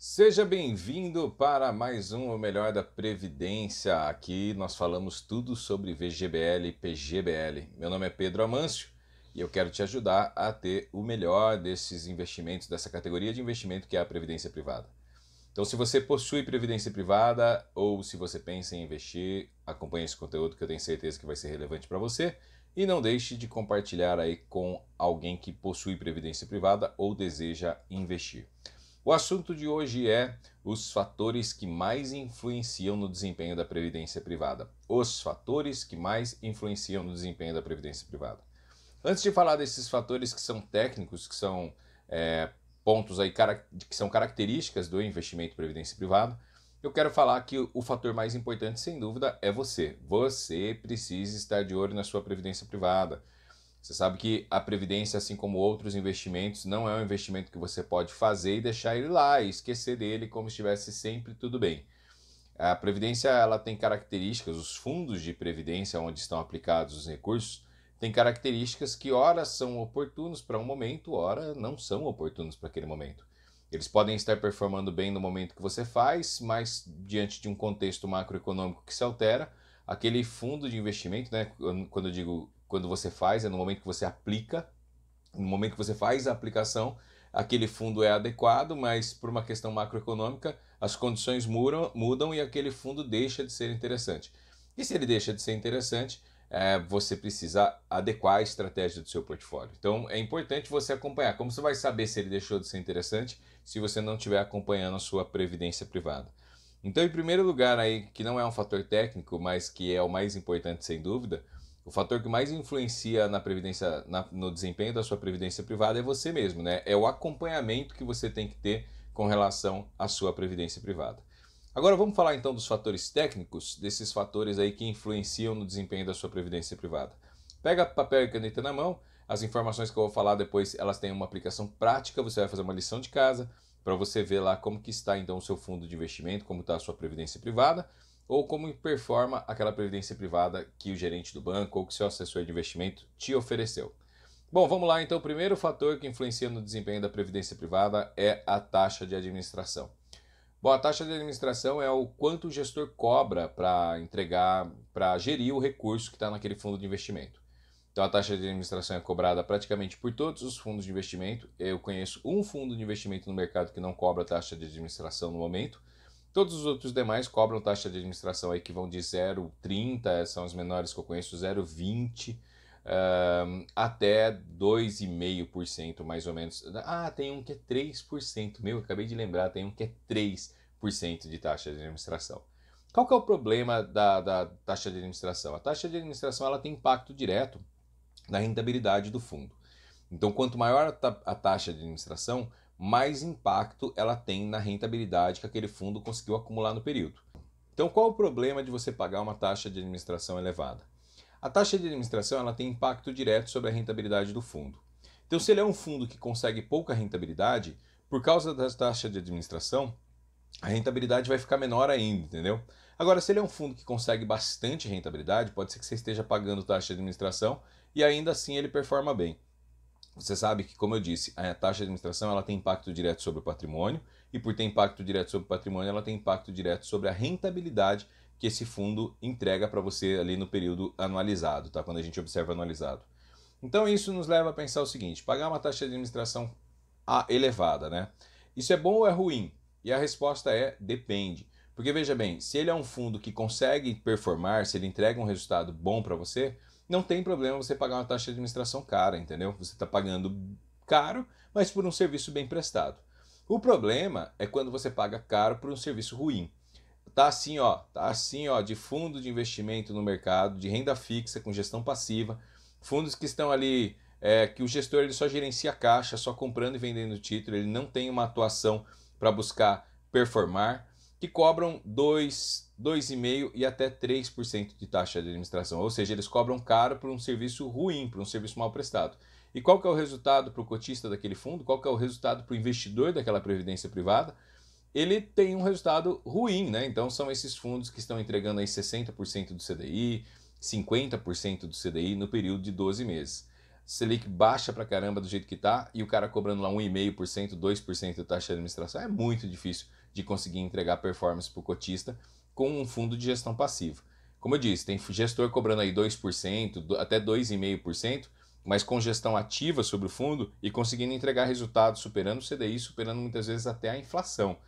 Seja bem-vindo para mais um O Melhor da Previdência. Aqui nós falamos tudo sobre VGBL e PGBL. Meu nome é Pedro Amâncio e eu quero te ajudar a ter o melhor desses investimentos, dessa categoria de investimento que é a Previdência Privada. Então, se você possui Previdência Privada ou se você pensa em investir, acompanhe esse conteúdo que eu tenho certeza que vai ser relevante para você. E não deixe de compartilhar aí com alguém que possui Previdência Privada ou deseja investir. O assunto de hoje é os fatores que mais influenciam no desempenho da previdência privada. Os fatores que mais influenciam no desempenho da previdência privada. Antes de falar desses fatores que são técnicos, que são é, pontos aí que são características do investimento em previdência privada, eu quero falar que o fator mais importante, sem dúvida, é você. Você precisa estar de olho na sua previdência privada. Você sabe que a previdência, assim como outros investimentos, não é um investimento que você pode fazer e deixar ele lá e esquecer dele como se estivesse sempre tudo bem. A previdência ela tem características, os fundos de previdência onde estão aplicados os recursos, têm características que ora são oportunos para um momento, ora não são oportunos para aquele momento. Eles podem estar performando bem no momento que você faz, mas diante de um contexto macroeconômico que se altera, aquele fundo de investimento, né, quando eu digo quando você faz, é no momento que você aplica, no momento que você faz a aplicação, aquele fundo é adequado, mas por uma questão macroeconômica, as condições mudam, mudam e aquele fundo deixa de ser interessante. E se ele deixa de ser interessante, é, você precisa adequar a estratégia do seu portfólio. Então é importante você acompanhar. Como você vai saber se ele deixou de ser interessante se você não estiver acompanhando a sua previdência privada? Então, em primeiro lugar, aí, que não é um fator técnico, mas que é o mais importante sem dúvida, o fator que mais influencia na previdência, na, no desempenho da sua previdência privada é você mesmo, né? É o acompanhamento que você tem que ter com relação à sua previdência privada. Agora vamos falar então dos fatores técnicos, desses fatores aí que influenciam no desempenho da sua previdência privada. Pega papel e caneta na mão, as informações que eu vou falar depois, elas têm uma aplicação prática, você vai fazer uma lição de casa para você ver lá como que está então o seu fundo de investimento, como está a sua previdência privada ou como performa aquela previdência privada que o gerente do banco ou que seu assessor de investimento te ofereceu. Bom, vamos lá então. O primeiro fator que influencia no desempenho da previdência privada é a taxa de administração. Bom, a taxa de administração é o quanto o gestor cobra para entregar, para gerir o recurso que está naquele fundo de investimento. Então a taxa de administração é cobrada praticamente por todos os fundos de investimento. Eu conheço um fundo de investimento no mercado que não cobra taxa de administração no momento, Todos os outros demais cobram taxa de administração aí que vão de 0,30, são os menores que eu conheço, 0,20 um, até 2,5% mais ou menos. Ah, tem um que é 3%. Meu, acabei de lembrar, tem um que é 3% de taxa de administração. Qual que é o problema da, da taxa de administração? A taxa de administração ela tem impacto direto na rentabilidade do fundo. Então, quanto maior a taxa de administração, mais impacto ela tem na rentabilidade que aquele fundo conseguiu acumular no período. Então, qual o problema de você pagar uma taxa de administração elevada? A taxa de administração ela tem impacto direto sobre a rentabilidade do fundo. Então, se ele é um fundo que consegue pouca rentabilidade, por causa da taxa de administração, a rentabilidade vai ficar menor ainda, entendeu? Agora, se ele é um fundo que consegue bastante rentabilidade, pode ser que você esteja pagando taxa de administração e ainda assim ele performa bem. Você sabe que, como eu disse, a taxa de administração ela tem impacto direto sobre o patrimônio e por ter impacto direto sobre o patrimônio, ela tem impacto direto sobre a rentabilidade que esse fundo entrega para você ali no período anualizado, tá? Quando a gente observa anualizado. Então isso nos leva a pensar o seguinte: pagar uma taxa de administração elevada, né? Isso é bom ou é ruim? E a resposta é depende. Porque veja bem, se ele é um fundo que consegue performar, se ele entrega um resultado bom para você, não tem problema você pagar uma taxa de administração cara, entendeu? Você está pagando caro, mas por um serviço bem prestado. O problema é quando você paga caro por um serviço ruim. Tá assim, ó, tá assim, ó, de fundo de investimento no mercado, de renda fixa com gestão passiva, fundos que estão ali é, que o gestor ele só gerencia caixa, só comprando e vendendo título, ele não tem uma atuação para buscar performar que cobram 2, 2,5% e até 3% de taxa de administração. Ou seja, eles cobram caro por um serviço ruim, por um serviço mal prestado. E qual que é o resultado para o cotista daquele fundo? Qual que é o resultado para o investidor daquela previdência privada? Ele tem um resultado ruim, né? Então são esses fundos que estão entregando aí 60% do CDI, 50% do CDI no período de 12 meses. Selic baixa pra caramba do jeito que tá e o cara cobrando lá 1,5%, 2% de taxa de administração, é muito difícil de conseguir entregar performance para o cotista com um fundo de gestão passiva. Como eu disse, tem gestor cobrando aí 2%, até 2,5%, mas com gestão ativa sobre o fundo e conseguindo entregar resultados superando o CDI, superando muitas vezes até a inflação.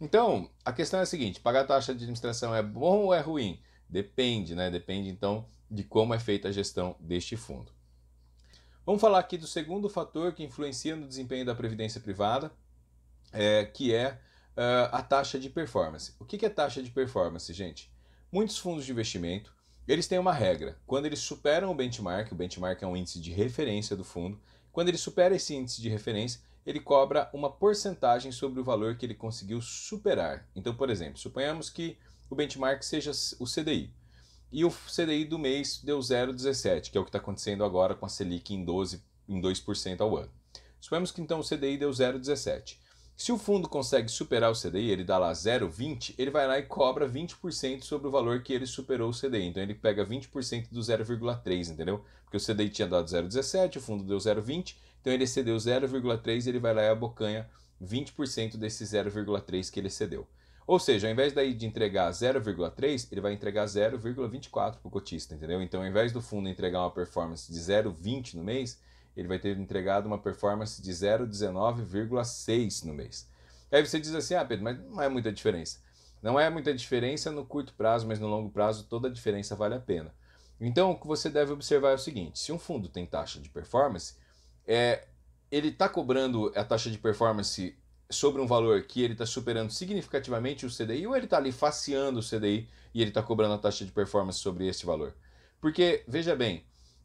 Então, a questão é a seguinte: pagar taxa de administração é bom ou é ruim? Depende, né? Depende então de como é feita a gestão deste fundo. Vamos falar aqui do segundo fator que influencia no desempenho da previdência privada, é, que é uh, a taxa de performance. O que é taxa de performance, gente? Muitos fundos de investimento eles têm uma regra. Quando eles superam o benchmark, o benchmark é um índice de referência do fundo, quando ele supera esse índice de referência, ele cobra uma porcentagem sobre o valor que ele conseguiu superar. Então, por exemplo, suponhamos que o benchmark seja o CDI. E o CDI do mês deu 0,17, que é o que está acontecendo agora com a Selic em 12, em 2% ao ano. Suponhamos que então o CDI deu 0,17. Se o fundo consegue superar o CDI, ele dá lá 0,20, ele vai lá e cobra 20% sobre o valor que ele superou o CDI. Então ele pega 20% do 0,3, entendeu? Porque o CDI tinha dado 0,17, o fundo deu 0,20, então ele excedeu 0,3, ele vai lá e abocanha 20% desse 0,3 que ele excedeu. Ou seja, ao invés daí de entregar 0,3, ele vai entregar 0,24 para o cotista, entendeu? Então, ao invés do fundo entregar uma performance de 0,20 no mês, ele vai ter entregado uma performance de 0,19,6 no mês. Aí você diz assim, ah, Pedro, mas não é muita diferença. Não é muita diferença no curto prazo, mas no longo prazo toda a diferença vale a pena. Então, o que você deve observar é o seguinte: se um fundo tem taxa de performance, é, ele está cobrando a taxa de performance sobre um valor que ele está superando significativamente o CDI, ou ele está ali faceando o CDI e ele está cobrando a taxa de performance sobre esse valor? Porque, veja bem,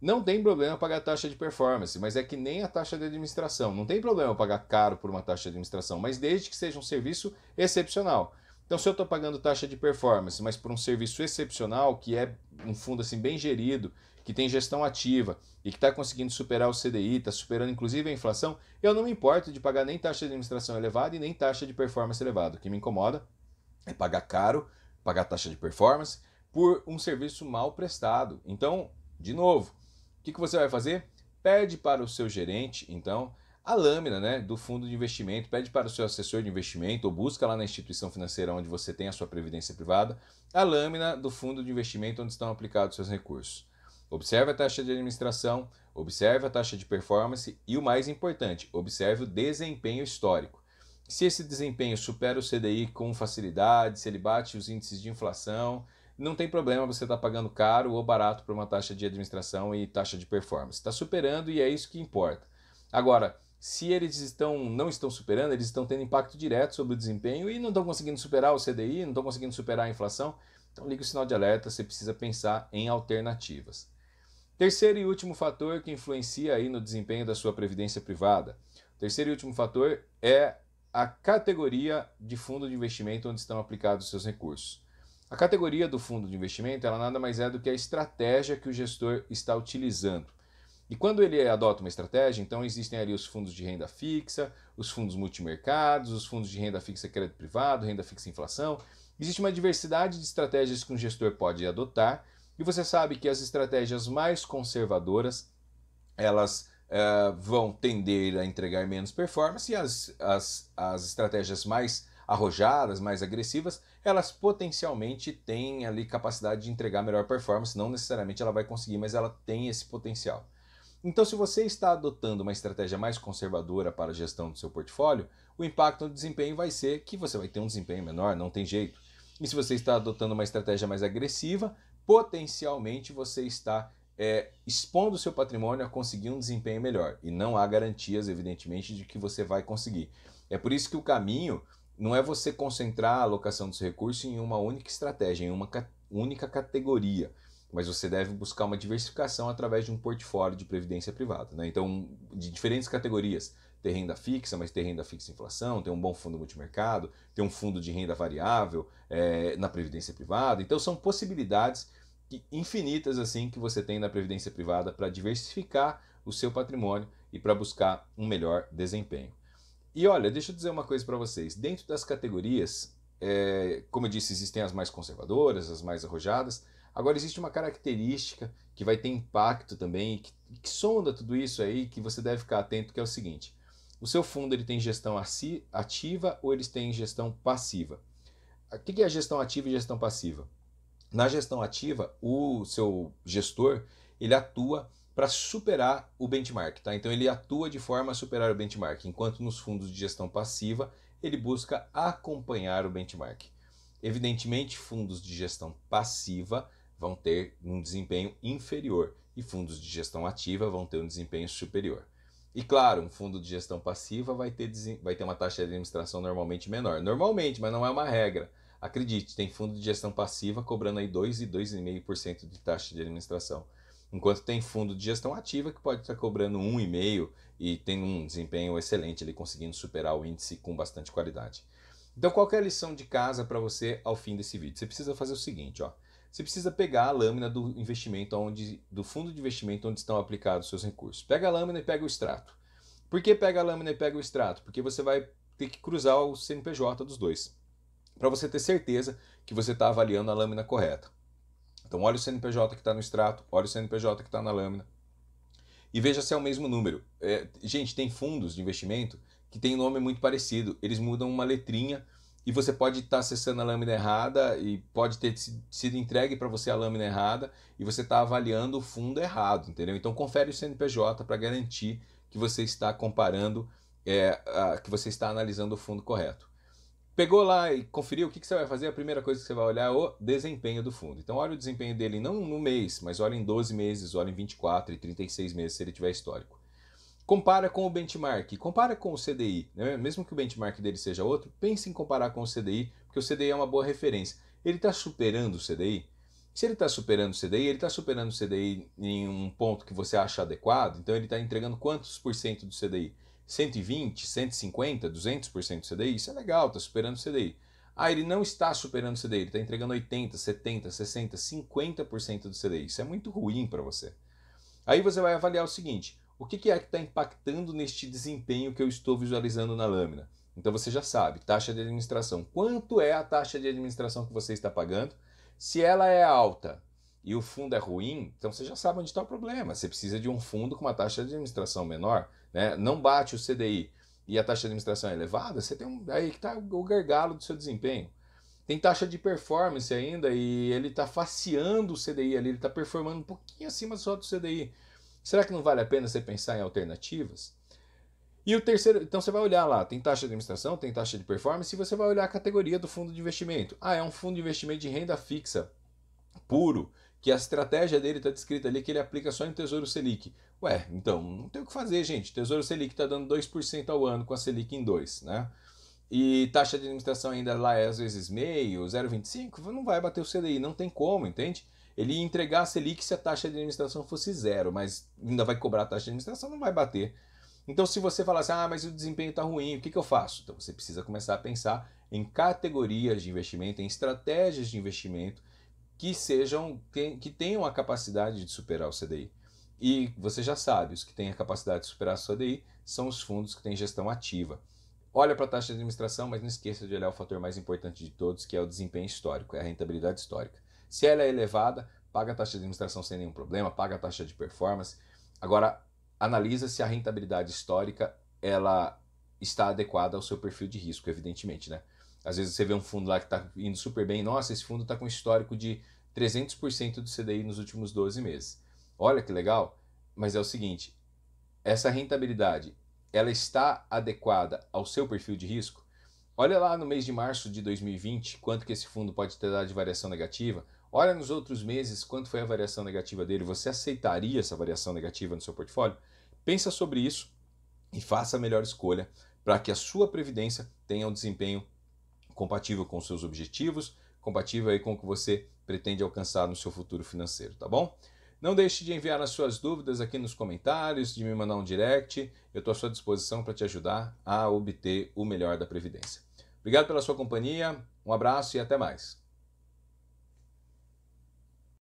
não tem problema pagar taxa de performance, mas é que nem a taxa de administração. Não tem problema pagar caro por uma taxa de administração, mas desde que seja um serviço excepcional. Então, se eu estou pagando taxa de performance, mas por um serviço excepcional, que é um fundo assim bem gerido, que tem gestão ativa e que está conseguindo superar o CDI, está superando inclusive a inflação, eu não me importo de pagar nem taxa de administração elevada e nem taxa de performance elevada. O que me incomoda é pagar caro, pagar taxa de performance por um serviço mal prestado. Então, de novo, que, que você vai fazer? Pede para o seu gerente, então, a lâmina né, do fundo de investimento, pede para o seu assessor de investimento ou busca lá na instituição financeira onde você tem a sua previdência privada, a lâmina do fundo de investimento onde estão aplicados seus recursos. Observe a taxa de administração, observe a taxa de performance e o mais importante, observe o desempenho histórico. Se esse desempenho supera o CDI com facilidade, se ele bate os índices de inflação, não tem problema você estar tá pagando caro ou barato por uma taxa de administração e taxa de performance. Está superando e é isso que importa. Agora, se eles estão, não estão superando, eles estão tendo impacto direto sobre o desempenho e não estão conseguindo superar o CDI, não estão conseguindo superar a inflação, então liga o sinal de alerta, você precisa pensar em alternativas. Terceiro e último fator que influencia aí no desempenho da sua previdência privada. Terceiro e último fator é a categoria de fundo de investimento onde estão aplicados os seus recursos. A categoria do fundo de investimento ela nada mais é do que a estratégia que o gestor está utilizando. E quando ele adota uma estratégia, então existem ali os fundos de renda fixa, os fundos multimercados, os fundos de renda fixa crédito privado, renda fixa inflação. Existe uma diversidade de estratégias que um gestor pode adotar e você sabe que as estratégias mais conservadoras elas uh, vão tender a entregar menos performance e as, as, as estratégias mais arrojadas, mais agressivas, elas potencialmente têm ali capacidade de entregar melhor performance. Não necessariamente ela vai conseguir, mas ela tem esse potencial. Então, se você está adotando uma estratégia mais conservadora para a gestão do seu portfólio, o impacto no desempenho vai ser que você vai ter um desempenho menor, não tem jeito. E se você está adotando uma estratégia mais agressiva, potencialmente você está é, expondo o seu patrimônio a conseguir um desempenho melhor. E não há garantias, evidentemente, de que você vai conseguir. É por isso que o caminho não é você concentrar a alocação dos recursos em uma única estratégia, em uma única categoria, mas você deve buscar uma diversificação através de um portfólio de previdência privada. Né? Então, de diferentes categorias. Ter renda fixa, mas ter renda fixa inflação, ter um bom fundo multimercado, ter um fundo de renda variável é, na previdência privada. Então, são possibilidades infinitas assim que você tem na previdência privada para diversificar o seu patrimônio e para buscar um melhor desempenho. E olha, deixa eu dizer uma coisa para vocês. Dentro das categorias, é, como eu disse, existem as mais conservadoras, as mais arrojadas. Agora, existe uma característica que vai ter impacto também, que, que sonda tudo isso aí, que você deve ficar atento, que é o seguinte. O seu fundo ele tem gestão ativa ou eles têm gestão passiva? O que é gestão ativa e gestão passiva? Na gestão ativa, o seu gestor ele atua para superar o benchmark, tá? Então ele atua de forma a superar o benchmark, enquanto nos fundos de gestão passiva ele busca acompanhar o benchmark. Evidentemente, fundos de gestão passiva vão ter um desempenho inferior e fundos de gestão ativa vão ter um desempenho superior. E claro, um fundo de gestão passiva vai ter, vai ter uma taxa de administração normalmente menor. Normalmente, mas não é uma regra. Acredite, tem fundo de gestão passiva cobrando aí 2 e 2,5% de taxa de administração. Enquanto tem fundo de gestão ativa que pode estar cobrando 1,5% e tem um desempenho excelente, ali conseguindo superar o índice com bastante qualidade. Então, qual é a lição de casa para você ao fim desse vídeo? Você precisa fazer o seguinte, ó. Você precisa pegar a lâmina do investimento onde, do fundo de investimento onde estão aplicados os seus recursos. Pega a lâmina e pega o extrato. Por que pega a lâmina e pega o extrato? Porque você vai ter que cruzar o CNPJ dos dois para você ter certeza que você está avaliando a lâmina correta. Então, olha o CNPJ que está no extrato, olha o CNPJ que está na lâmina e veja se é o mesmo número. É, gente, tem fundos de investimento que tem nome muito parecido, eles mudam uma letrinha e você pode estar tá acessando a lâmina errada e pode ter sido entregue para você a lâmina errada e você está avaliando o fundo errado, entendeu? Então, confere o CNPJ para garantir que você está comparando, é, a, que você está analisando o fundo correto. Pegou lá e conferiu, o que, que você vai fazer? A primeira coisa que você vai olhar é o desempenho do fundo. Então, olha o desempenho dele não no mês, mas olha em 12 meses, olha em 24 e 36 meses, se ele tiver histórico. Compara com o benchmark, compara com o CDI. Né? Mesmo que o benchmark dele seja outro, pense em comparar com o CDI, porque o CDI é uma boa referência. Ele está superando o CDI? Se ele está superando o CDI, ele está superando o CDI em um ponto que você acha adequado, então ele está entregando quantos por cento do CDI? 120, 150, 200% do CDI, isso é legal, está superando o CDI. Ah, ele não está superando o CDI, ele está entregando 80, 70, 60, 50% do CDI. Isso é muito ruim para você. Aí você vai avaliar o seguinte: o que é que está impactando neste desempenho que eu estou visualizando na lâmina? Então você já sabe, taxa de administração. Quanto é a taxa de administração que você está pagando? Se ela é alta e o fundo é ruim, então você já sabe onde está o problema. Você precisa de um fundo com uma taxa de administração menor né, não bate o CDI e a taxa de administração é elevada, você tem um, aí que está o gargalo do seu desempenho. Tem taxa de performance ainda e ele está faceando o CDI ali, ele está performando um pouquinho acima só do CDI. Será que não vale a pena você pensar em alternativas? E o terceiro, então você vai olhar lá, tem taxa de administração, tem taxa de performance, e você vai olhar a categoria do fundo de investimento. Ah, é um fundo de investimento de renda fixa, puro, que a estratégia dele está descrita ali que ele aplica só em Tesouro Selic. Ué, então, não tem o que fazer, gente. Tesouro Selic está dando 2% ao ano com a Selic em 2, né? E taxa de administração ainda lá é às vezes meio, 0,25, não vai bater o CDI, não tem como, entende? Ele entregar a Selic se a taxa de administração fosse zero, mas ainda vai cobrar a taxa de administração, não vai bater. Então, se você falar assim, ah, mas o desempenho está ruim, o que, que eu faço? Então, você precisa começar a pensar em categorias de investimento, em estratégias de investimento que sejam que tenham a capacidade de superar o CDI. E você já sabe, os que têm a capacidade de superar o CDI são os fundos que têm gestão ativa. Olha para a taxa de administração, mas não esqueça de olhar o fator mais importante de todos, que é o desempenho histórico, é a rentabilidade histórica. Se ela é elevada, paga a taxa de administração sem nenhum problema, paga a taxa de performance. Agora, analisa se a rentabilidade histórica ela está adequada ao seu perfil de risco, evidentemente, né? Às vezes você vê um fundo lá que está indo super bem, nossa, esse fundo está com histórico de 300% do CDI nos últimos 12 meses. Olha que legal, mas é o seguinte, essa rentabilidade, ela está adequada ao seu perfil de risco? Olha lá no mês de março de 2020, quanto que esse fundo pode ter dado de variação negativa. Olha nos outros meses, quanto foi a variação negativa dele. Você aceitaria essa variação negativa no seu portfólio? Pensa sobre isso e faça a melhor escolha para que a sua previdência tenha um desempenho compatível com seus objetivos, compatível aí com o que você pretende alcançar no seu futuro financeiro, tá bom? Não deixe de enviar as suas dúvidas aqui nos comentários, de me mandar um direct. Eu estou à sua disposição para te ajudar a obter o melhor da Previdência. Obrigado pela sua companhia, um abraço e até mais.